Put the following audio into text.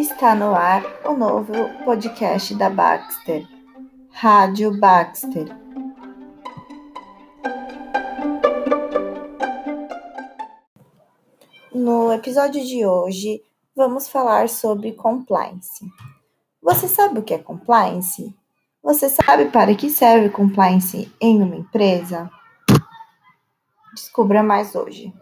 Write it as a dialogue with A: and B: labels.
A: Está no ar o novo podcast da Baxter, Rádio Baxter. No episódio de hoje, vamos falar sobre compliance. Você sabe o que é compliance? Você sabe para que serve compliance em uma empresa? Descubra mais hoje.